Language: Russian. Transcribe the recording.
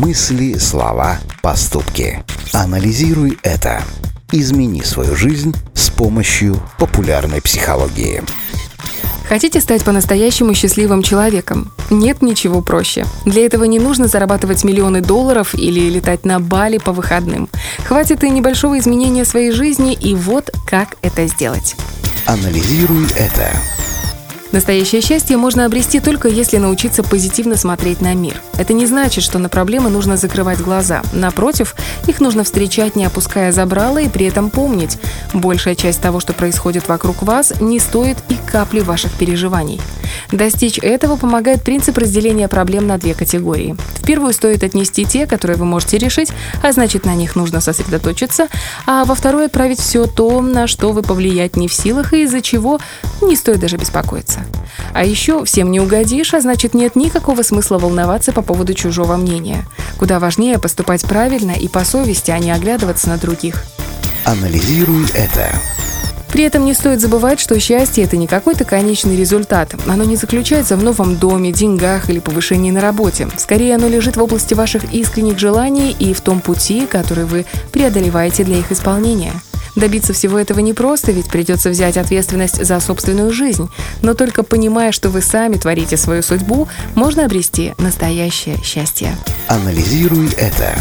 Мысли, слова, поступки. Анализируй это. Измени свою жизнь с помощью популярной психологии. Хотите стать по-настоящему счастливым человеком? Нет ничего проще. Для этого не нужно зарабатывать миллионы долларов или летать на Бали по выходным. Хватит и небольшого изменения своей жизни, и вот как это сделать. Анализируй это. Настоящее счастье можно обрести только если научиться позитивно смотреть на мир. Это не значит, что на проблемы нужно закрывать глаза. Напротив, их нужно встречать, не опуская забрала, и при этом помнить, большая часть того, что происходит вокруг вас, не стоит и капли ваших переживаний. Достичь этого помогает принцип разделения проблем на две категории. В первую стоит отнести те, которые вы можете решить, а значит на них нужно сосредоточиться, а во вторую отправить все то, на что вы повлиять не в силах и из-за чего не стоит даже беспокоиться волноваться. А еще всем не угодишь, а значит нет никакого смысла волноваться по поводу чужого мнения. Куда важнее поступать правильно и по совести, а не оглядываться на других. Анализируй это. При этом не стоит забывать, что счастье – это не какой-то конечный результат. Оно не заключается в новом доме, деньгах или повышении на работе. Скорее, оно лежит в области ваших искренних желаний и в том пути, который вы преодолеваете для их исполнения. Добиться всего этого непросто, ведь придется взять ответственность за собственную жизнь. Но только понимая, что вы сами творите свою судьбу, можно обрести настоящее счастье. Анализируй это.